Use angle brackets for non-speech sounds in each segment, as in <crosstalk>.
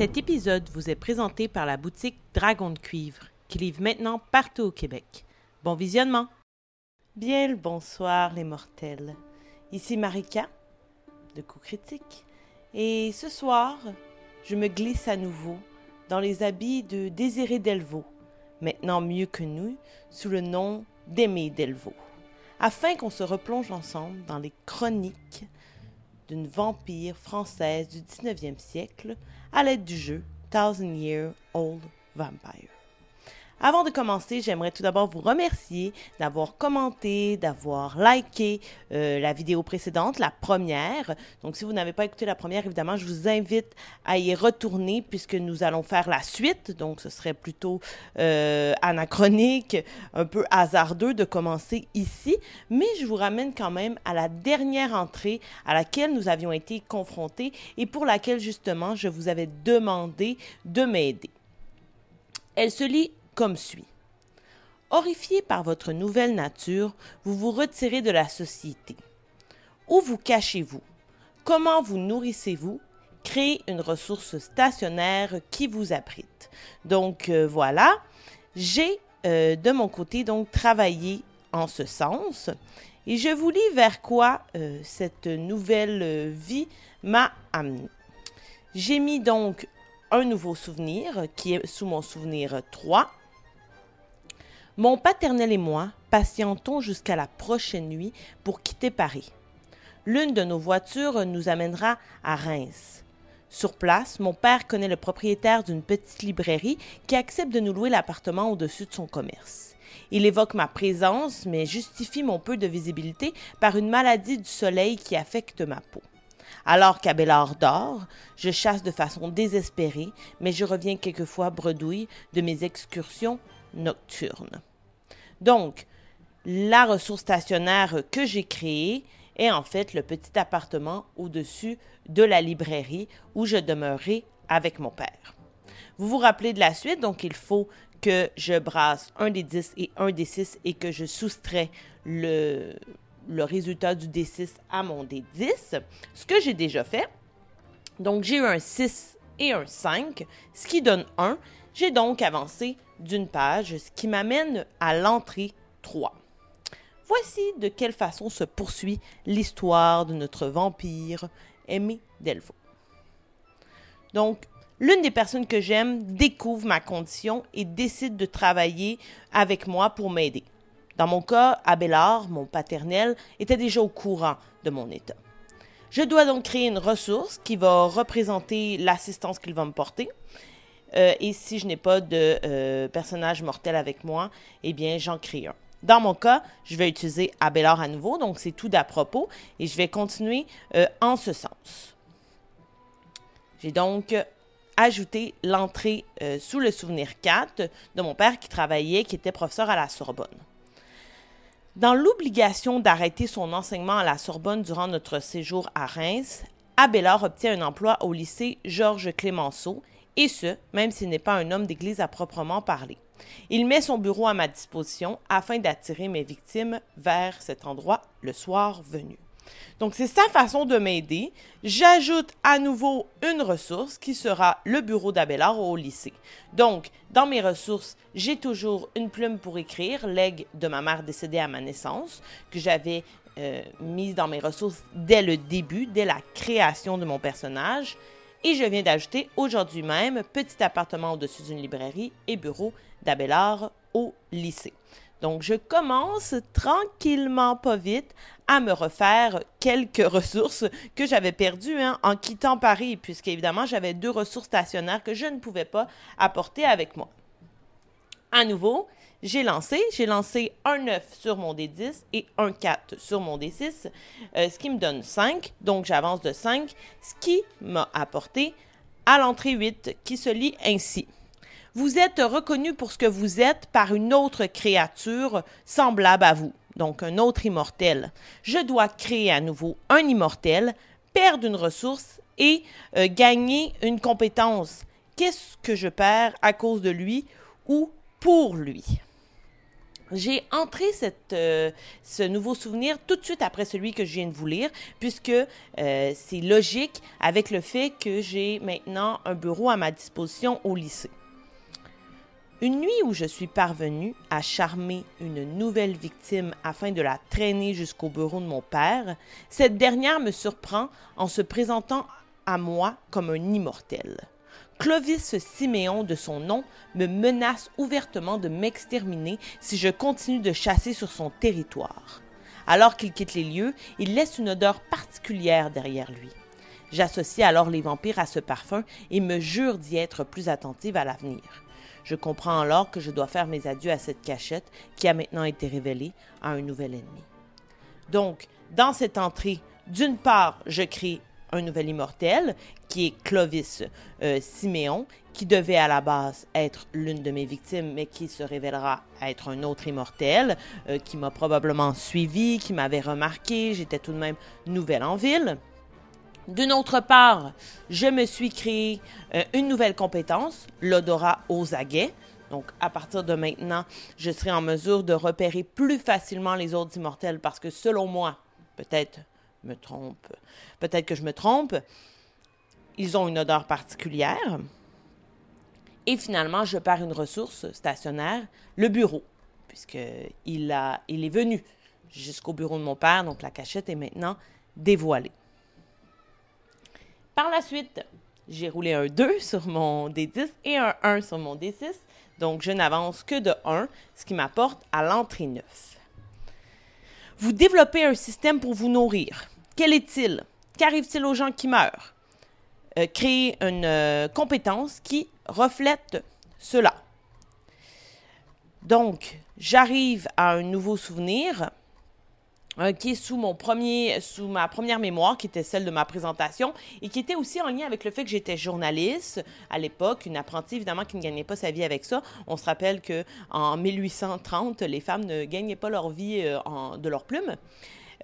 Cet épisode vous est présenté par la boutique Dragon de cuivre, qui livre maintenant partout au Québec. Bon visionnement! Bien le bonsoir les mortels. Ici Marika, de Coup Critique. Et ce soir, je me glisse à nouveau dans les habits de Désiré Delvaux, maintenant mieux que nous, sous le nom d'Aimé Delvaux, afin qu'on se replonge ensemble dans les chroniques d'une vampire française du 19e siècle à l'aide du jeu Thousand Year Old Vampire. Avant de commencer, j'aimerais tout d'abord vous remercier d'avoir commenté, d'avoir liké euh, la vidéo précédente, la première. Donc, si vous n'avez pas écouté la première, évidemment, je vous invite à y retourner puisque nous allons faire la suite. Donc, ce serait plutôt euh, anachronique, un peu hasardeux de commencer ici. Mais je vous ramène quand même à la dernière entrée à laquelle nous avions été confrontés et pour laquelle, justement, je vous avais demandé de m'aider. Elle se lit comme suit. Horrifié par votre nouvelle nature, vous vous retirez de la société. Où vous cachez-vous? Comment vous nourrissez-vous? Créez une ressource stationnaire qui vous abrite. Donc euh, voilà, j'ai euh, de mon côté donc travaillé en ce sens et je vous lis vers quoi euh, cette nouvelle vie m'a amené. J'ai mis donc un nouveau souvenir qui est sous mon souvenir 3 mon paternel et moi patientons jusqu'à la prochaine nuit pour quitter Paris. L'une de nos voitures nous amènera à Reims. Sur place, mon père connaît le propriétaire d'une petite librairie qui accepte de nous louer l'appartement au-dessus de son commerce. Il évoque ma présence, mais justifie mon peu de visibilité par une maladie du soleil qui affecte ma peau. Alors qu'Abélard dort, je chasse de façon désespérée, mais je reviens quelquefois bredouille de mes excursions nocturnes. Donc, la ressource stationnaire que j'ai créée est en fait le petit appartement au-dessus de la librairie où je demeurais avec mon père. Vous vous rappelez de la suite, donc il faut que je brasse un des 10 et un des 6 et que je soustrais le, le résultat du D6 à mon D10, ce que j'ai déjà fait. Donc j'ai eu un 6 et un 5, ce qui donne 1. J'ai donc avancé d'une page, ce qui m'amène à l'entrée 3. Voici de quelle façon se poursuit l'histoire de notre vampire Aimé Delvaux. Donc, l'une des personnes que j'aime découvre ma condition et décide de travailler avec moi pour m'aider. Dans mon cas, Abélard, mon paternel, était déjà au courant de mon état. Je dois donc créer une ressource qui va représenter l'assistance qu'il va me porter euh, et si je n'ai pas de euh, personnage mortel avec moi, eh bien, j'en crée un. Dans mon cas, je vais utiliser Abelard à nouveau, donc c'est tout d'à propos, et je vais continuer euh, en ce sens. J'ai donc ajouté l'entrée sous le souvenir 4 de mon père qui travaillait, qui était professeur à la Sorbonne. Dans l'obligation d'arrêter son enseignement à la Sorbonne durant notre séjour à Reims, Abélard obtient un emploi au lycée Georges Clémenceau et ce, même s'il n'est pas un homme d'Église à proprement parler. Il met son bureau à ma disposition afin d'attirer mes victimes vers cet endroit le soir venu. Donc, c'est sa façon de m'aider. J'ajoute à nouveau une ressource qui sera le bureau d'Abélard au lycée. Donc, dans mes ressources, j'ai toujours une plume pour écrire, legs de ma mère décédée à ma naissance, que j'avais euh, mise dans mes ressources dès le début, dès la création de mon personnage. Et je viens d'ajouter aujourd'hui même petit appartement au-dessus d'une librairie et bureau d'Abélard au lycée. Donc, je commence tranquillement, pas vite, à me refaire quelques <laughs> ressources que j'avais perdues hein, en quittant Paris, puisqu'évidemment, j'avais deux ressources stationnaires que je ne pouvais pas apporter avec moi. À nouveau, j'ai lancé. J'ai lancé un 9 sur mon D10 et un 4 sur mon D6, euh, ce qui me donne 5. Donc, j'avance de 5, ce qui m'a apporté à l'entrée 8 qui se lit ainsi. Vous êtes reconnu pour ce que vous êtes par une autre créature semblable à vous, donc un autre immortel. Je dois créer à nouveau un immortel, perdre une ressource et euh, gagner une compétence. Qu'est-ce que je perds à cause de lui ou pour lui? j'ai entré cette, euh, ce nouveau souvenir tout de suite après celui que je viens de vous lire, puisque euh, c'est logique avec le fait que j'ai maintenant un bureau à ma disposition au lycée. Une nuit où je suis parvenue à charmer une nouvelle victime afin de la traîner jusqu'au bureau de mon père, cette dernière me surprend en se présentant à moi comme un immortel. Clovis Siméon de son nom me menace ouvertement de m'exterminer si je continue de chasser sur son territoire. Alors qu'il quitte les lieux, il laisse une odeur particulière derrière lui. J'associe alors les vampires à ce parfum et me jure d'y être plus attentive à l'avenir. Je comprends alors que je dois faire mes adieux à cette cachette qui a maintenant été révélée à un nouvel ennemi. Donc, dans cette entrée, d'une part, je crée un nouvel immortel, qui est Clovis euh, Siméon, qui devait à la base être l'une de mes victimes, mais qui se révélera être un autre immortel, euh, qui m'a probablement suivi, qui m'avait remarqué, j'étais tout de même nouvelle en ville. D'une autre part, je me suis créé euh, une nouvelle compétence, l'odorat aux aguets. Donc, à partir de maintenant, je serai en mesure de repérer plus facilement les autres immortels parce que selon moi, peut-être me trompe, peut-être que je me trompe, ils ont une odeur particulière. Et finalement, je perds une ressource stationnaire, le bureau, puisqu'il il est venu jusqu'au bureau de mon père, donc la cachette est maintenant dévoilée. Par la suite, j'ai roulé un 2 sur mon D10 et un 1 sur mon D6. Donc, je n'avance que de 1, ce qui m'apporte à l'entrée 9. Vous développez un système pour vous nourrir. Quel est-il? Qu'arrive-t-il aux gens qui meurent? Euh, créer une euh, compétence qui reflète cela. Donc, j'arrive à un nouveau souvenir euh, qui est sous mon premier, sous ma première mémoire, qui était celle de ma présentation, et qui était aussi en lien avec le fait que j'étais journaliste à l'époque, une apprentie évidemment qui ne gagnait pas sa vie avec ça. On se rappelle que en 1830, les femmes ne gagnaient pas leur vie de leur plume.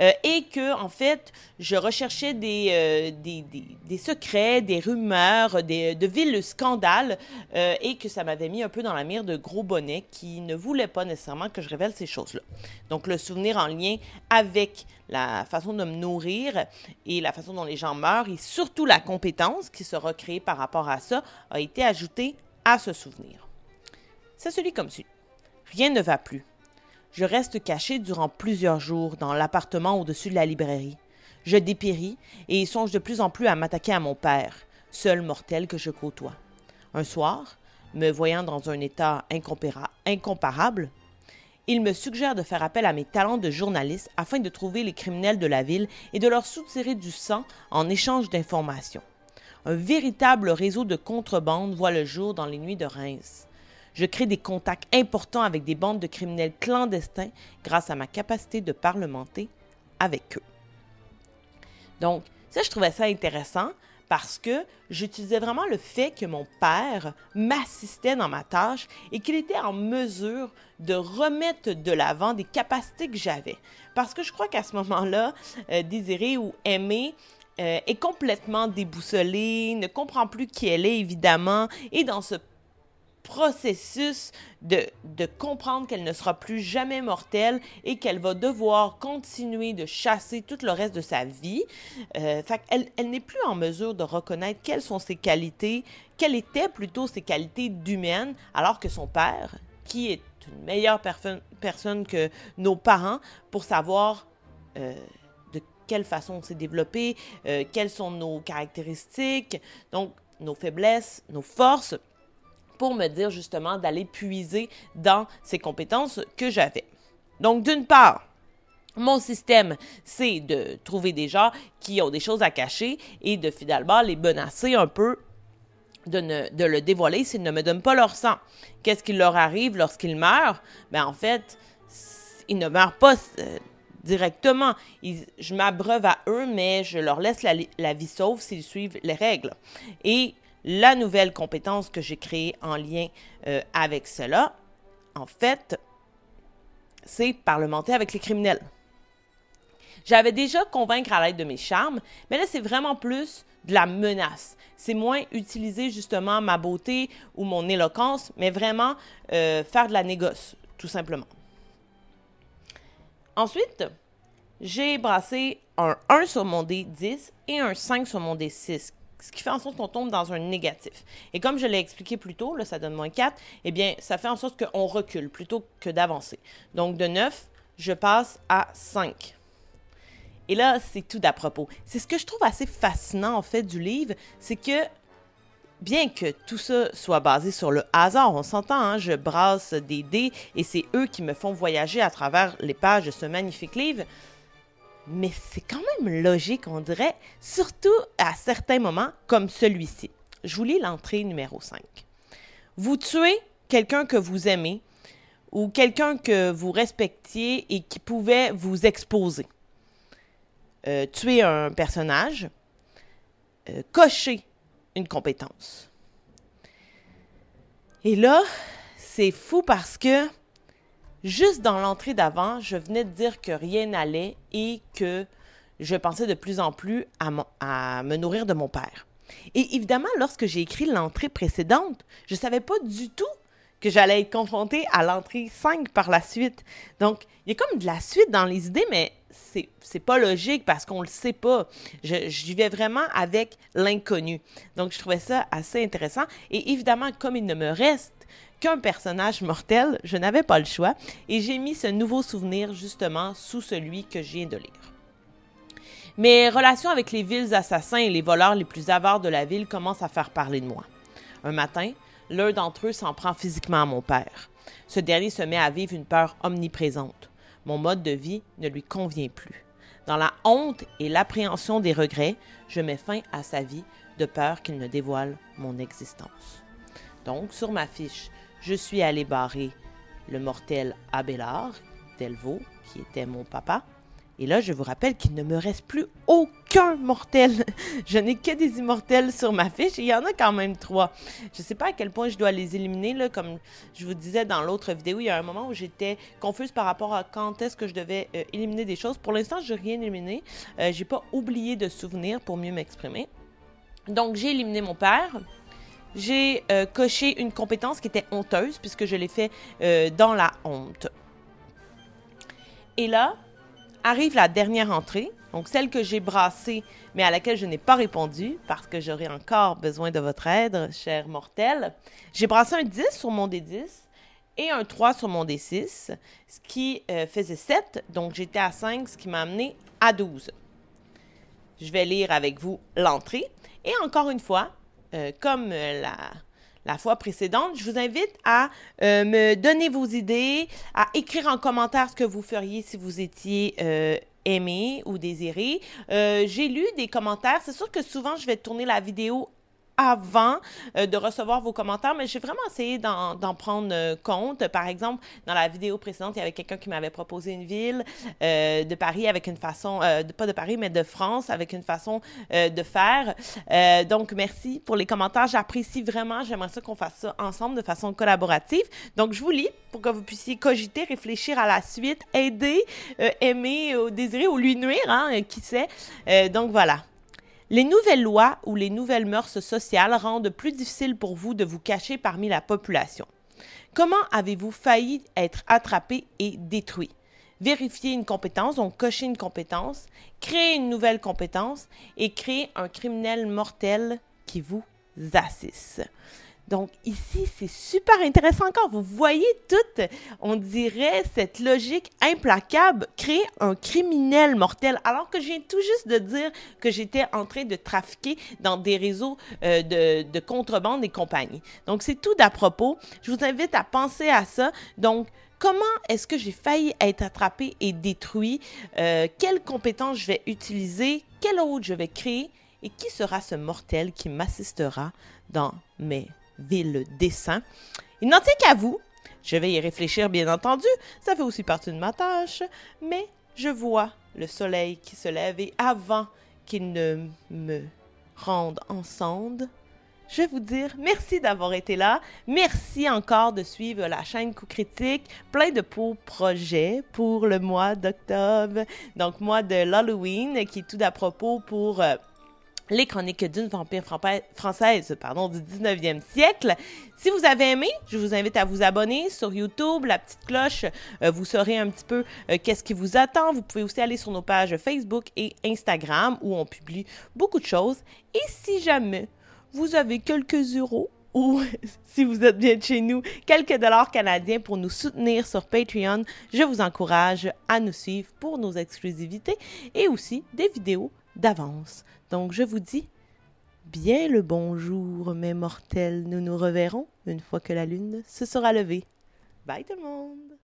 Euh, et que, en fait, je recherchais des, euh, des, des, secrets, des rumeurs, des, de villes scandales, euh, et que ça m'avait mis un peu dans la mire de gros bonnets qui ne voulaient pas nécessairement que je révèle ces choses-là. Donc, le souvenir en lien avec la façon de me nourrir et la façon dont les gens meurent, et surtout la compétence qui sera créée par rapport à ça, a été ajouté à ce souvenir. C'est celui comme suit. Rien ne va plus. Je reste caché durant plusieurs jours dans l'appartement au-dessus de la librairie. Je dépéris et songe de plus en plus à m'attaquer à mon père, seul mortel que je côtoie. Un soir, me voyant dans un état incomparable, il me suggère de faire appel à mes talents de journaliste afin de trouver les criminels de la ville et de leur soutirer du sang en échange d'informations. Un véritable réseau de contrebande voit le jour dans les nuits de Reims. Je crée des contacts importants avec des bandes de criminels clandestins grâce à ma capacité de parlementer avec eux. Donc, ça, je trouvais ça intéressant parce que j'utilisais vraiment le fait que mon père m'assistait dans ma tâche et qu'il était en mesure de remettre de l'avant des capacités que j'avais. Parce que je crois qu'à ce moment-là, euh, désirer ou aimer euh, est complètement déboussolée, ne comprend plus qui elle est, évidemment, et dans ce processus de, de comprendre qu'elle ne sera plus jamais mortelle et qu'elle va devoir continuer de chasser tout le reste de sa vie. Euh, elle, elle n'est plus en mesure de reconnaître quelles sont ses qualités, quelles étaient plutôt ses qualités d'humaine, alors que son père, qui est une meilleure personne que nos parents pour savoir euh, de quelle façon on s'est développé, euh, quelles sont nos caractéristiques, donc nos faiblesses, nos forces pour me dire justement d'aller puiser dans ces compétences que j'avais. Donc, d'une part, mon système, c'est de trouver des gens qui ont des choses à cacher et de finalement les menacer un peu de, le dévoiler s'ils ne me donnent pas leur sang. Qu'est-ce qui leur arrive lorsqu'ils meurent? Ben, en fait, ils ne meurent pas euh, directement. je m'abreuve à eux, mais je leur laisse la, la vie sauve s'ils suivent les règles. Et la nouvelle compétence que j'ai créée en lien euh, avec cela, en fait, c'est parlementer avec les criminels. J'avais déjà convaincre à l'aide de mes charmes, mais là, c'est vraiment plus de la menace. C'est moins utiliser justement ma beauté ou mon éloquence, mais vraiment euh, faire de la négoce, tout simplement. Ensuite, j'ai brassé un 1 sur mon D10 et un 5 sur mon D6, ce qui fait en sorte qu'on tombe dans un négatif. Et comme je l'ai expliqué plus tôt, là, ça donne moins 4, eh bien, ça fait en sorte qu'on recule plutôt que d'avancer. Donc, de 9, je passe à 5. Et là, c'est tout d'à propos. C'est ce que je trouve assez fascinant, en fait, du livre, c'est que bien que tout ça soit basé sur le hasard, on s'entend, hein, je brasse des dés et c'est eux qui me font voyager à travers les pages de ce magnifique livre, mais c'est quand même logique, on dirait, surtout à certains moments comme celui-ci. Je vous lis l'entrée numéro 5. Vous tuez quelqu'un que vous aimez ou quelqu'un que vous respectiez et qui pouvait vous exposer. Euh, tuer un personnage, euh, cocher une compétence. Et là, c'est fou parce que juste dans l'entrée d'avant, je venais de dire que rien n'allait et que je pensais de plus en plus à, me nourrir de mon père. Et évidemment, lorsque j'ai écrit l'entrée précédente, je ne savais pas du tout que j'allais être confrontée à l'entrée 5 par la suite. Donc, il y a comme de la suite dans les idées, mais c'est, c'est pas logique parce qu'on le sait pas. Je, je vivais vraiment avec l'inconnu. Donc, je trouvais ça assez intéressant. Et évidemment, comme il ne me reste qu'un personnage mortel, je n'avais pas le choix. Et j'ai mis ce nouveau souvenir justement sous celui que je viens de lire. Mes relations avec les villes assassins et les voleurs les plus avares de la ville commencent à faire parler de moi. Un matin, l'un d'entre eux s'en prend physiquement à mon père. Ce dernier se met à vivre une peur omniprésente. Mon mode de vie ne lui convient plus. Dans la honte et l'appréhension des regrets, je mets fin à sa vie de peur qu'il ne dévoile mon existence. Donc, sur ma fiche, je suis allé barrer le mortel Abélard, Delvaux, qui était mon papa, et là, je vous rappelle qu'il ne me reste plus aucun mortel. <laughs> je n'ai que des immortels sur ma fiche il y en a quand même trois. Je ne sais pas à quel point je dois les éliminer. Comme je vous disais dans l'autre vidéo, il y a un moment où j'étais confuse par rapport à quand est-ce que je devais euh, éliminer des choses. Pour l'instant, je n'ai rien éliminé. Euh, j'ai pas oublié de souvenir pour mieux m'exprimer. Donc, j'ai éliminé mon père. J'ai euh, coché une compétence qui était honteuse puisque je l'ai fait euh, dans la honte. Et là, arrive la dernière entrée, donc celle que j'ai brassée, mais à laquelle je n'ai pas répondu, parce que j'aurais encore besoin de votre aide, cher mortel. J'ai brassé un 10 sur mon D10 et un 3 sur mon D6, ce qui euh, faisait 7, donc j'étais à 5, ce qui m'a amené à 12. Je vais lire avec vous l'entrée. Et encore une fois, euh, comme euh, la, fois précédente, je vous invite à euh, me donner vos idées, à écrire en commentaire ce que vous feriez si vous étiez aimé ou désiré. J'ai lu des commentaires. C'est sûr que souvent, je vais tourner la vidéo avant euh, de recevoir vos commentaires, mais j'ai vraiment essayé d'en prendre euh, compte. Par exemple, dans la vidéo précédente, il y avait quelqu'un qui m'avait proposé une ville euh, de Paris avec une façon, de, pas de Paris, mais de France avec une façon de faire. donc, merci pour les commentaires. J'apprécie vraiment. J'aimerais ça qu'on fasse ça ensemble de façon collaborative. Donc, je vous lis pour que vous puissiez cogiter, réfléchir à la suite, aider, aimer, désirer ou lui nuire, hein, qui sait. donc, voilà. Les nouvelles lois ou les nouvelles mœurs sociales rendent plus difficile pour vous de vous cacher parmi la population. Comment avez-vous failli être attrapé et détruit? Vérifier une compétence, donc cocher une compétence, créer une nouvelle compétence et créer un criminel mortel qui vous assiste. Donc ici, c'est super intéressant encore. Vous voyez toute, on dirait, cette logique implacable, créer un criminel mortel, alors que je viens tout juste de dire que j'étais en train de trafiquer dans des réseaux euh, de, de contrebande et compagnie. Donc c'est tout d'à propos. Je vous invite à penser à ça. Donc, Comment est-ce que j'ai failli être attrapé et détruit? Euh, quelles compétences je vais utiliser? Quelle autre je vais créer? Et qui sera ce mortel qui m'assistera dans mes ville dessin. Il n'en tient qu'à vous. Je vais y réfléchir, bien entendu. Ça fait aussi partie de ma tâche. Mais je vois le soleil qui se lève et avant qu'il ne me rende en je vais vous dire merci d'avoir été là. Merci encore de suivre la chaîne Coup Critique. Plein de beaux projets pour le mois d'octobre. Donc, mois de l'Halloween qui est tout à propos pour. Euh, les chroniques d'une vampire française pardon, du 19e siècle. Si vous avez aimé, je vous invite à vous abonner sur YouTube, la petite cloche, euh, vous saurez un petit peu euh, qu'est-ce qui vous attend. Vous pouvez aussi aller sur nos pages Facebook et Instagram où on publie beaucoup de choses. Et si jamais vous avez quelques euros ou <laughs> si vous êtes bien chez nous, quelques dollars canadiens pour nous soutenir sur Patreon, je vous encourage à nous suivre pour nos exclusivités et aussi des vidéos d'avance. Donc je vous dis bien le bonjour, mes mortels. Nous nous reverrons une fois que la lune se sera levée. Bye tout le monde!